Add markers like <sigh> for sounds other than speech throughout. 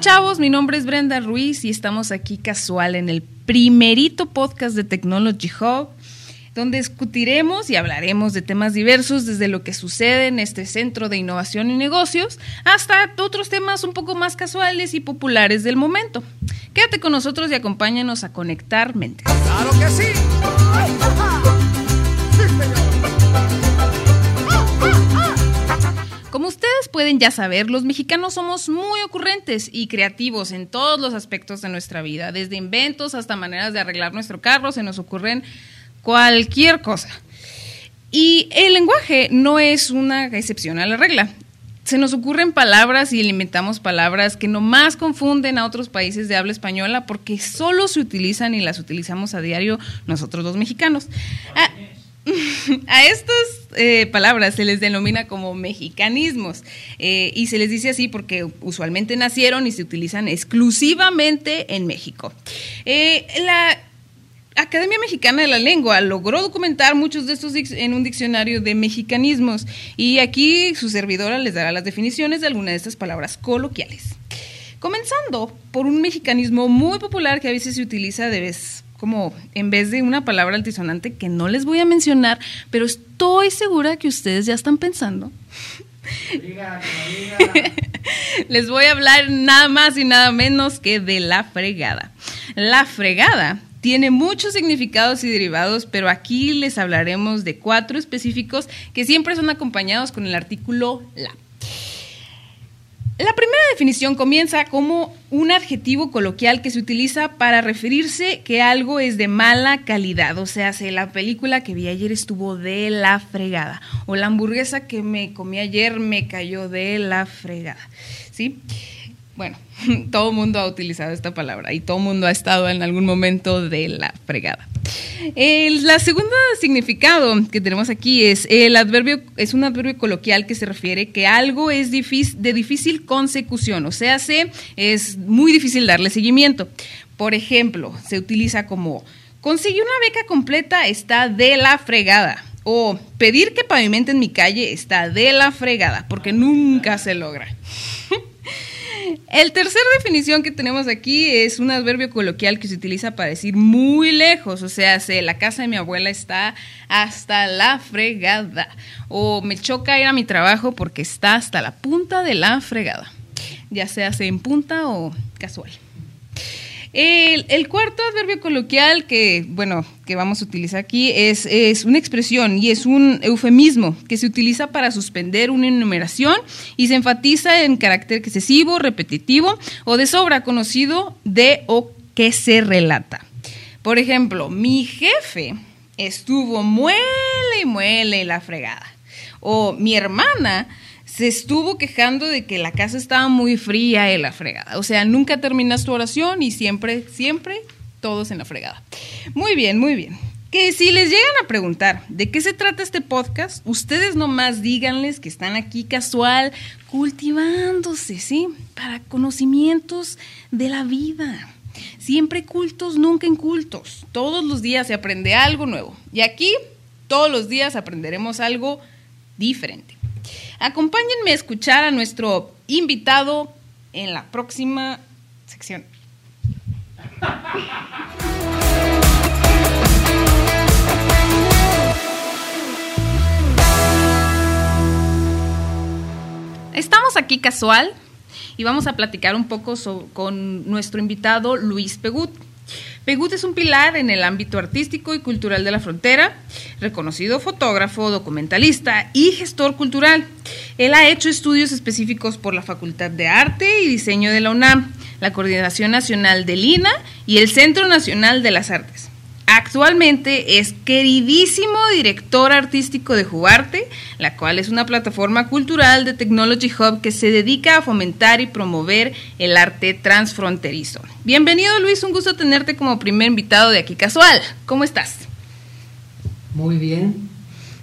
Chavos, mi nombre es Brenda Ruiz y estamos aquí casual en el primerito podcast de Technology Hub, donde discutiremos y hablaremos de temas diversos desde lo que sucede en este centro de innovación y negocios hasta otros temas un poco más casuales y populares del momento. Quédate con nosotros y acompáñanos a conectar mentes. ¡Claro que sí! Pueden ya saber, los mexicanos somos muy ocurrentes y creativos en todos los aspectos de nuestra vida, desde inventos hasta maneras de arreglar nuestro carro, se nos ocurren cualquier cosa. Y el lenguaje no es una excepción a la regla. Se nos ocurren palabras y limitamos palabras que nomás confunden a otros países de habla española porque solo se utilizan y las utilizamos a diario nosotros los mexicanos. Ah, <laughs> a estas eh, palabras se les denomina como mexicanismos eh, y se les dice así porque usualmente nacieron y se utilizan exclusivamente en México. Eh, la Academia Mexicana de la Lengua logró documentar muchos de estos en un diccionario de mexicanismos y aquí su servidora les dará las definiciones de algunas de estas palabras coloquiales. Comenzando por un mexicanismo muy popular que a veces se utiliza de vez como en vez de una palabra altisonante que no les voy a mencionar, pero estoy segura que ustedes ya están pensando. <laughs> les voy a hablar nada más y nada menos que de la fregada. La fregada tiene muchos significados y derivados, pero aquí les hablaremos de cuatro específicos que siempre son acompañados con el artículo la. La primera definición comienza como un adjetivo coloquial que se utiliza para referirse que algo es de mala calidad. O sea, si la película que vi ayer estuvo de la fregada. O la hamburguesa que me comí ayer me cayó de la fregada. ¿Sí? Bueno, <laughs> todo mundo ha utilizado esta palabra y todo mundo ha estado en algún momento de la fregada. El la segunda significado que tenemos aquí es el adverbio, es un adverbio coloquial que se refiere que algo es de difícil consecución, o sea, se, es muy difícil darle seguimiento. Por ejemplo, se utiliza como conseguir una beca completa está de la fregada. O pedir que pavimenten mi calle está de la fregada, porque nunca se logra. <laughs> El tercer definición que tenemos aquí es un adverbio coloquial que se utiliza para decir muy lejos, o sea, la casa de mi abuela está hasta la fregada, o me choca ir a mi trabajo porque está hasta la punta de la fregada, ya sea en punta o casual. El, cuarto adverbio coloquial que, bueno, que vamos a utilizar aquí es, es, una expresión y es un eufemismo que se utiliza para suspender una enumeración y se enfatiza en carácter excesivo, repetitivo o de sobra conocido de o que se relata. Por ejemplo, mi jefe estuvo muele y muele la fregada. O mi hermana se estuvo quejando de que la casa estaba muy fría en la fregada. O sea, nunca terminas tu oración y siempre, siempre todos en la fregada. Muy bien, muy bien. Que si les llegan a preguntar de qué se trata este podcast, ustedes nomás díganles que están aquí casual, cultivándose, ¿sí? Para conocimientos de la vida. Siempre cultos, nunca incultos. Todos los días se aprende algo nuevo. Y aquí, todos los días aprenderemos algo diferente. Acompáñenme a escuchar a nuestro invitado en la próxima sección. Estamos aquí casual y vamos a platicar un poco con nuestro invitado Luis Pegut. Pegut es un pilar en el ámbito artístico y cultural de la frontera, reconocido fotógrafo, documentalista y gestor cultural. Él ha hecho estudios específicos por la Facultad de Arte y Diseño de la UNAM, la Coordinación Nacional del INA y el Centro Nacional de las Artes. Actualmente es queridísimo director artístico de Jugarte, la cual es una plataforma cultural de Technology Hub que se dedica a fomentar y promover el arte transfronterizo. Bienvenido Luis, un gusto tenerte como primer invitado de aquí casual. ¿Cómo estás? Muy bien.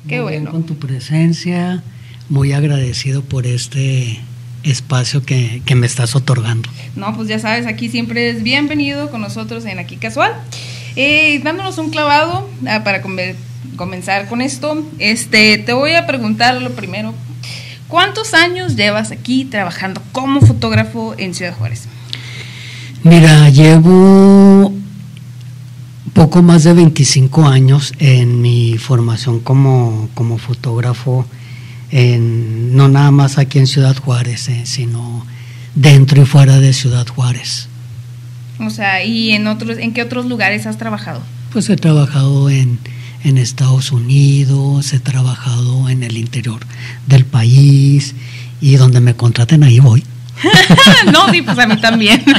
Qué muy bueno. Bien con tu presencia, muy agradecido por este espacio que, que me estás otorgando. No, pues ya sabes, aquí siempre es bienvenido con nosotros en Aquí Casual. Eh, dándonos un clavado ah, para comenzar con esto, este, te voy a preguntar lo primero. ¿Cuántos años llevas aquí trabajando como fotógrafo en Ciudad Juárez? Mira, llevo poco más de 25 años en mi formación como, como fotógrafo, en, no nada más aquí en Ciudad Juárez, eh, sino dentro y fuera de Ciudad Juárez. O sea, ¿y en otros, en qué otros lugares has trabajado? Pues he trabajado en, en Estados Unidos, he trabajado en el interior del país y donde me contraten ahí voy. <laughs> no, sí, pues a mí también. <laughs>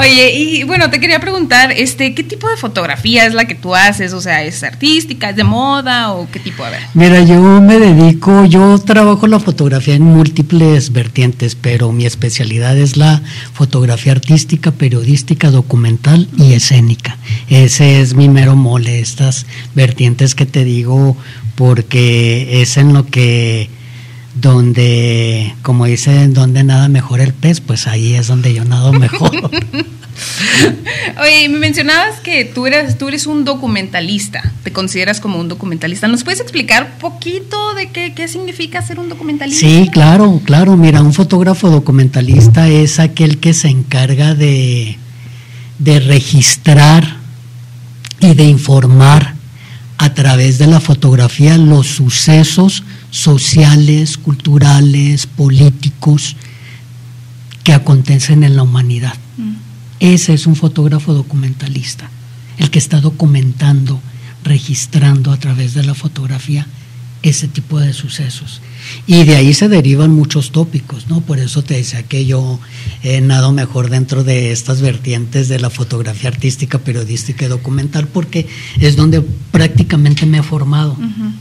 Oye, y bueno, te quería preguntar, este, ¿qué tipo de fotografía es la que tú haces? O sea, ¿es artística, es de moda o qué tipo? A ver. Mira, yo me dedico, yo trabajo la fotografía en múltiples vertientes, pero mi especialidad es la fotografía artística, periodística, documental y escénica. Ese es mi mero mole, estas vertientes que te digo, porque es en lo que donde, como dicen, donde nada mejor el pez, pues ahí es donde yo nado mejor. <laughs> <laughs> Oye, me mencionabas que tú eres, tú eres un documentalista, te consideras como un documentalista. ¿Nos puedes explicar poquito de qué, qué significa ser un documentalista? Sí, claro, claro. Mira, un fotógrafo documentalista es aquel que se encarga de, de registrar y de informar a través de la fotografía los sucesos sociales, culturales, políticos que acontecen en la humanidad. Mm. Ese es un fotógrafo documentalista, el que está documentando, registrando a través de la fotografía ese tipo de sucesos. Y de ahí se derivan muchos tópicos, ¿no? Por eso te decía que yo he nado mejor dentro de estas vertientes de la fotografía artística, periodística y documental, porque es donde prácticamente me he formado.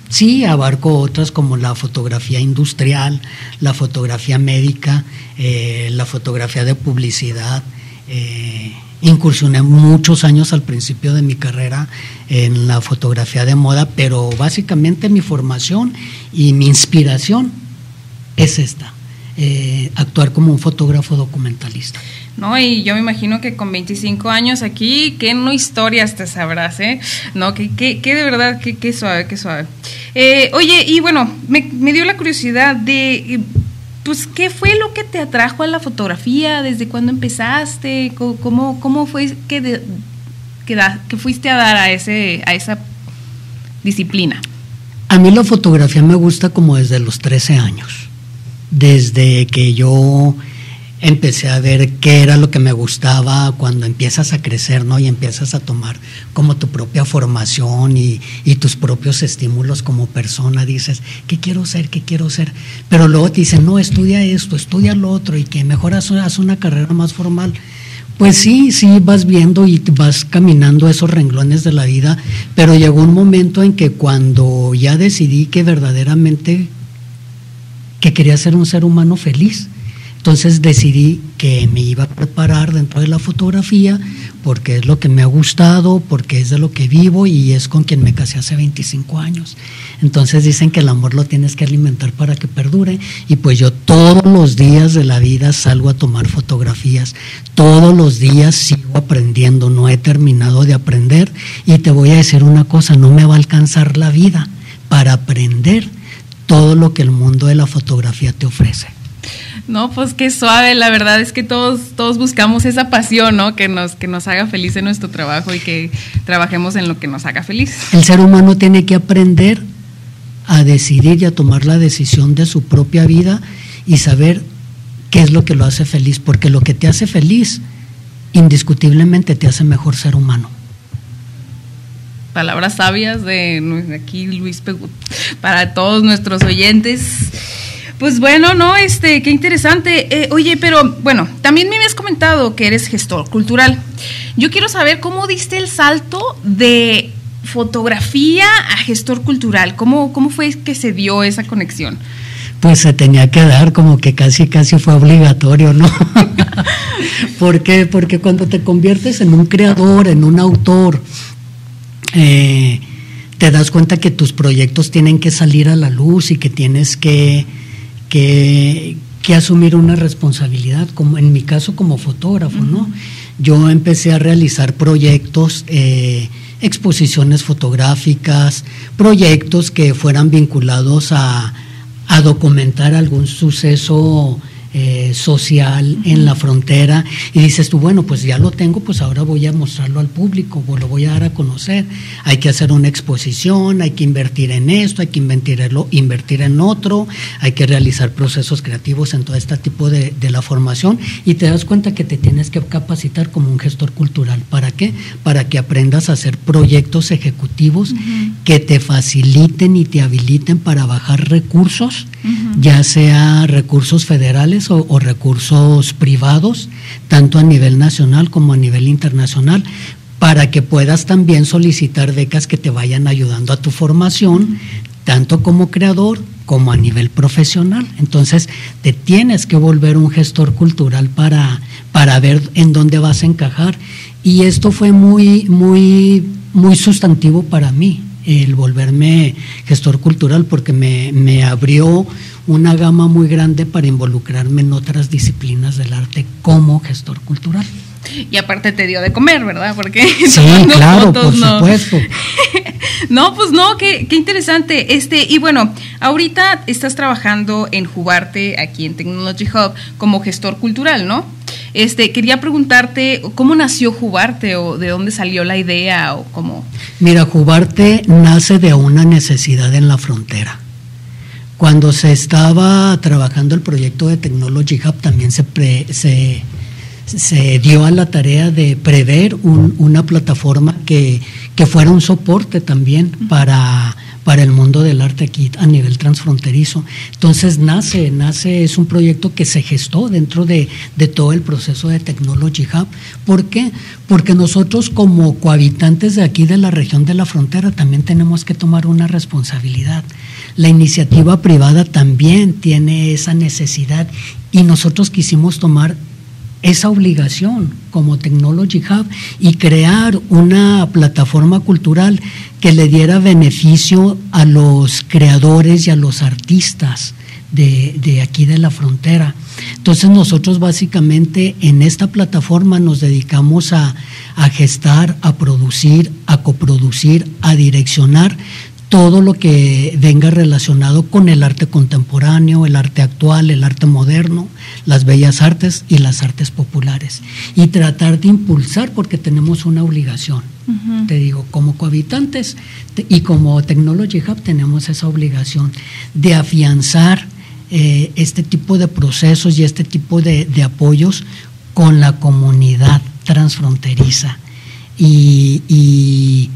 Sí, abarco otras como la fotografía industrial, la fotografía médica, eh, la fotografía de publicidad. Eh, incursioné muchos años al principio de mi carrera en la fotografía de moda, pero básicamente mi formación y mi inspiración es esta, eh, actuar como un fotógrafo documentalista. No, y yo me imagino que con 25 años aquí, qué no historias te sabrás, ¿eh? No, que, que, de verdad, qué suave, qué suave. Eh, oye, y bueno, me, me dio la curiosidad de pues, ¿qué fue lo que te atrajo a la fotografía? ¿Desde cuándo empezaste? ¿Cómo, cómo fue que, que, fuiste a dar a, ese, a esa disciplina? A mí la fotografía me gusta como desde los 13 años. Desde que yo empecé a ver qué era lo que me gustaba cuando empiezas a crecer, ¿no? Y empiezas a tomar como tu propia formación y, tus propios estímulos como persona. Dices, ¿qué quiero ser? ¿Qué quiero ser? Pero luego te dicen, no, estudia esto, estudia lo otro y que mejor haz, una carrera más formal. Pues sí, sí, vas viendo y vas caminando esos renglones de la vida, pero llegó un momento en que cuando ya decidí que verdaderamente que quería ser un ser humano feliz, entonces decidí que me iba a preparar dentro de la fotografía porque es lo que me ha gustado, porque es de lo que vivo y es con quien me casé hace 25 años. Entonces dicen que el amor lo tienes que alimentar para que perdure y pues yo todos los días de la vida salgo a tomar fotografías, todos los días sigo aprendiendo, no he terminado de aprender y te voy a decir una cosa, no me va a alcanzar la vida para aprender todo lo que el mundo de la fotografía te ofrece. No, pues qué suave, la verdad es que todos, todos buscamos esa pasión, ¿no? Que nos, que nos haga feliz en nuestro trabajo y que trabajemos en lo que nos haga feliz. El ser humano tiene que aprender a decidir y a tomar la decisión de su propia vida y saber qué es lo que lo hace feliz, porque lo que te hace feliz indiscutiblemente te hace mejor ser humano. Palabras sabias de aquí Luis Pegut para todos nuestros oyentes. Pues bueno, no, este, qué interesante. Eh, oye, pero bueno, también me habías comentado que eres gestor cultural. Yo quiero saber cómo diste el salto de fotografía a gestor cultural. ¿Cómo, cómo fue que se dio esa conexión? Pues se tenía que dar, como que casi, casi fue obligatorio, ¿no? <laughs> ¿Por qué? Porque cuando te conviertes en un creador, en un autor, eh, te das cuenta que tus proyectos tienen que salir a la luz y que tienes que que, asumir una responsabilidad, como en mi caso como fotógrafo, ¿no? Yo empecé a realizar proyectos, eh, exposiciones fotográficas, proyectos que fueran vinculados a, documentar algún suceso eh, social en la frontera y dices tú, bueno, pues ya lo tengo, pues ahora voy a mostrarlo al público, lo voy a dar a conocer. Hay que hacer una exposición, hay que invertir en esto, hay que invertir en, invertir en otro, hay que realizar procesos creativos en todo este tipo de, de la formación y te das cuenta que te tienes que capacitar como un gestor cultural. ¿Para qué? Para que aprendas a hacer proyectos ejecutivos que te faciliten y te habiliten para bajar recursos, ya sea recursos federales o, recursos privados, tanto a nivel nacional como a nivel internacional, para que puedas también solicitar becas que te vayan ayudando a tu formación, tanto como creador como a nivel profesional. Entonces, te tienes que volver un gestor cultural para, para ver en dónde vas a encajar. Y esto fue muy, muy, muy sustantivo para mí, el volverme gestor cultural, porque me, me abrió una gama muy grande para involucrarme en otras disciplinas del arte como gestor cultural. Y aparte te dio de comer, ¿verdad? Porque <laughs> sí, claro, por supuesto. <laughs> no, pues no, qué, qué, interesante. Este, y bueno, ahorita estás trabajando en Jubarte, aquí en Technology Hub, como gestor cultural, ¿no? Este, quería preguntarte cómo nació Jubarte o de dónde salió la idea o cómo. Mira, Jubarte nace de una necesidad en la frontera. Cuando se estaba trabajando el proyecto de Technology Hub, también se, se, dio a la tarea de prever una plataforma que, que, fuera un soporte también para, para el mundo del arte aquí a nivel transfronterizo. Entonces nace, nace, es un proyecto que se gestó dentro de, de todo el proceso de Technology Hub. ¿Por qué? Porque nosotros como cohabitantes de aquí de la región de la frontera también tenemos que tomar una responsabilidad. La iniciativa privada también tiene esa necesidad y nosotros quisimos tomar esa obligación como Technology Hub y crear una plataforma cultural que le diera beneficio a los creadores y a los artistas de, aquí de la frontera. Entonces nosotros básicamente en esta plataforma nos dedicamos a, a gestar, a producir, a coproducir, a direccionar todo lo que venga relacionado con el arte contemporáneo, el arte actual, el arte moderno, las bellas artes y las artes populares. Y tratar de impulsar porque tenemos una obligación. Te digo, como cohabitantes y como Technology Hub tenemos esa obligación de afianzar eh, este tipo de procesos y este tipo de, de apoyos con la comunidad transfronteriza. y, y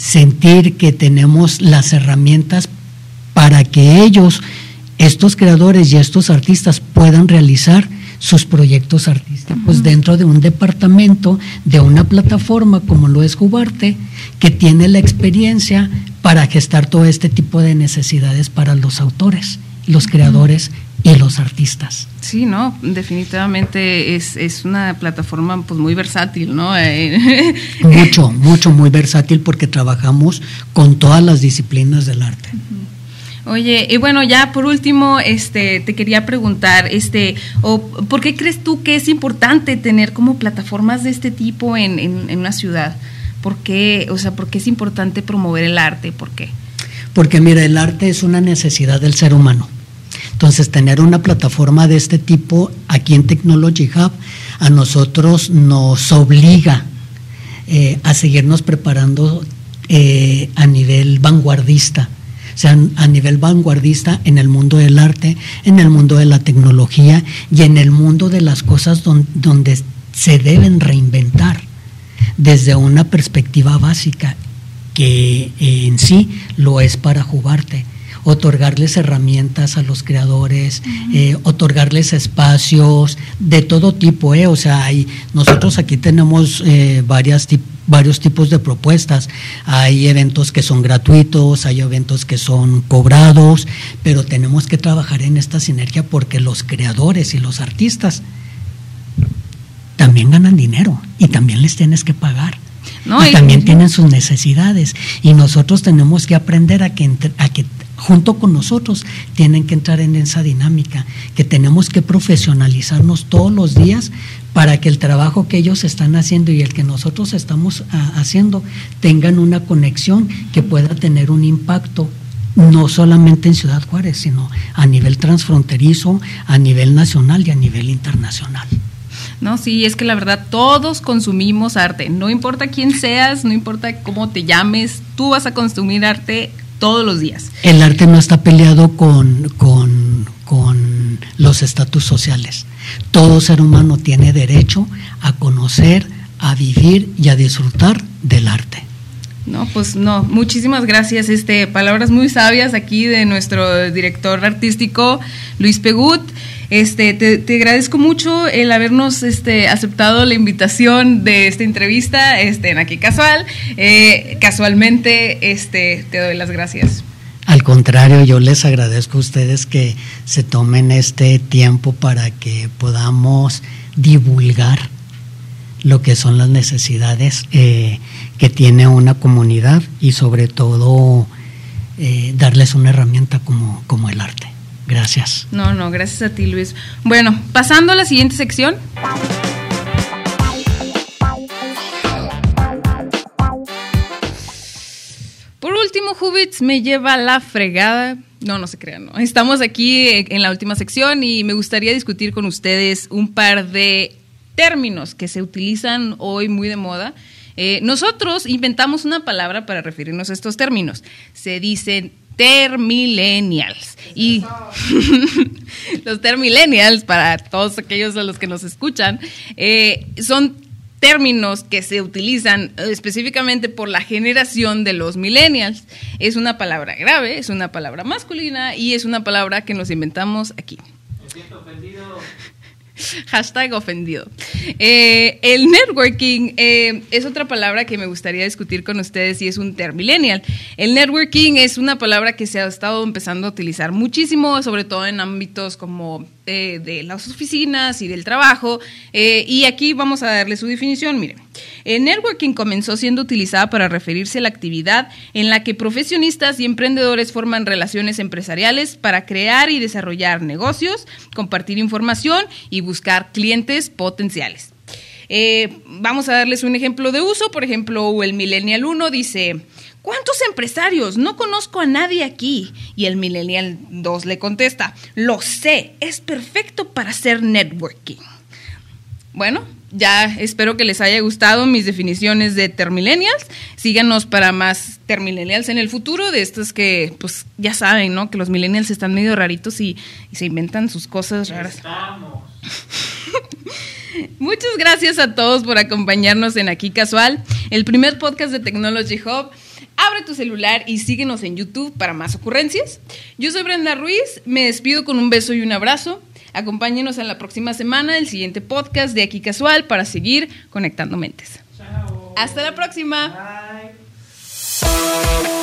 sentir que tenemos las herramientas para que ellos, estos creadores y estos artistas puedan realizar sus proyectos artísticos dentro de un departamento, de una plataforma como lo es Jubarte, que tiene la experiencia para gestar todo este tipo de necesidades para los autores, los creadores y los artistas. Sí, no, definitivamente es, es una plataforma pues muy versátil, ¿no? <laughs> mucho, mucho, muy versátil porque trabajamos con todas las disciplinas del arte. Oye, y bueno, ya por último, este, te quería preguntar, este, o, ¿por qué crees tú que es importante tener como plataformas de este tipo en, en, en una ciudad? ¿Por qué, o sea, por qué es importante promover el arte? ¿Por qué? Porque mira, el arte es una necesidad del ser humano entonces, tener una plataforma de este tipo aquí en Technology Hub a nosotros nos obliga eh, a seguirnos preparando eh, a nivel vanguardista, o sea, a nivel vanguardista en el mundo del arte, en el mundo de la tecnología y en el mundo de las cosas donde se deben reinventar desde una perspectiva básica que en sí lo es para jugarte otorgarles herramientas a los creadores, eh, otorgarles espacios de todo tipo, ¿eh? O sea, hay, nosotros aquí tenemos eh, varias varios tipos de propuestas. Hay eventos que son gratuitos, hay eventos que son cobrados, pero tenemos que trabajar en esta sinergia porque los creadores y los artistas también ganan dinero y también les tienes que pagar. y, también tienen sus necesidades y nosotros tenemos que aprender a que, a que junto con nosotros tienen que entrar en esa dinámica, que tenemos que profesionalizarnos todos los días para que el trabajo que ellos están haciendo y el que nosotros estamos ah, haciendo tengan una conexión que pueda tener un impacto no solamente en Ciudad Juárez, sino a nivel transfronterizo, a nivel nacional y a nivel internacional. No, sí, es que la verdad todos consumimos arte, no importa quién seas, no importa cómo te llames, tú vas a consumir arte todos los días. El arte no está peleado con, con, con los estatus sociales. Todo ser humano tiene derecho a conocer, a vivir y a disfrutar del arte. No, pues no, muchísimas gracias. Este, palabras muy sabias aquí de nuestro director artístico, Luis Pegut. Este, te, agradezco mucho el habernos este, aceptado la invitación de esta entrevista este, en Aquí Casual. Eh, casualmente, este, te doy las gracias. Al contrario, yo les agradezco a ustedes que se tomen este tiempo para que podamos divulgar lo que son las necesidades eh, que tiene una comunidad y sobre todo eh, darles una herramienta como, como el arte. Gracias. No, no, gracias a ti Luis. Bueno, pasando a la siguiente sección. Por último, Hubits me lleva la fregada. No, no se crean, no. Estamos aquí en la última sección y me gustaría discutir con ustedes un par de términos que se utilizan hoy muy de moda. Eh, nosotros inventamos una palabra para referirnos a estos términos. Se dicen termillennials. Y <laughs> los termillennials, para todos aquellos a los que nos escuchan, eh, son términos que se utilizan específicamente por la generación de los millennials. Es una palabra grave, es una palabra masculina y es una palabra que nos inventamos aquí. Me siento ofendido. <laughs> Hashtag ofendido. Eh, el networking eh, es otra palabra que me gustaría discutir con ustedes y es un termillennial. El networking es una palabra que se ha estado empezando a utilizar muchísimo, sobre todo en ámbitos como eh, de las oficinas y del trabajo. y aquí vamos a darle su definición. Miren. El networking comenzó siendo utilizada para referirse a la actividad en la que profesionistas y emprendedores forman relaciones empresariales para crear y desarrollar negocios, compartir información y buscar clientes potenciales. Eh, vamos a darles un ejemplo de uso. Por ejemplo, el Millennial 1 dice, ¿cuántos empresarios? No conozco a nadie aquí. Y el Millennial 2 le contesta, lo sé, es perfecto para hacer networking. Bueno, ya espero que les haya gustado mis definiciones de termillennials. Síganos para más termillennials en el futuro, de estos que, pues ya saben, ¿no? Que los millennials están medio raritos y, se inventan sus cosas raras. <laughs> Muchas gracias a todos por acompañarnos en Aquí Casual, el primer podcast de Technology Hub abre tu celular y síguenos en YouTube para más ocurrencias. Yo soy Brenda Ruiz, me despido con un beso y un abrazo. Acompáñenos a la próxima semana, el siguiente podcast de Aquí Casual para seguir conectando mentes. Chao. Hasta la próxima. Bye.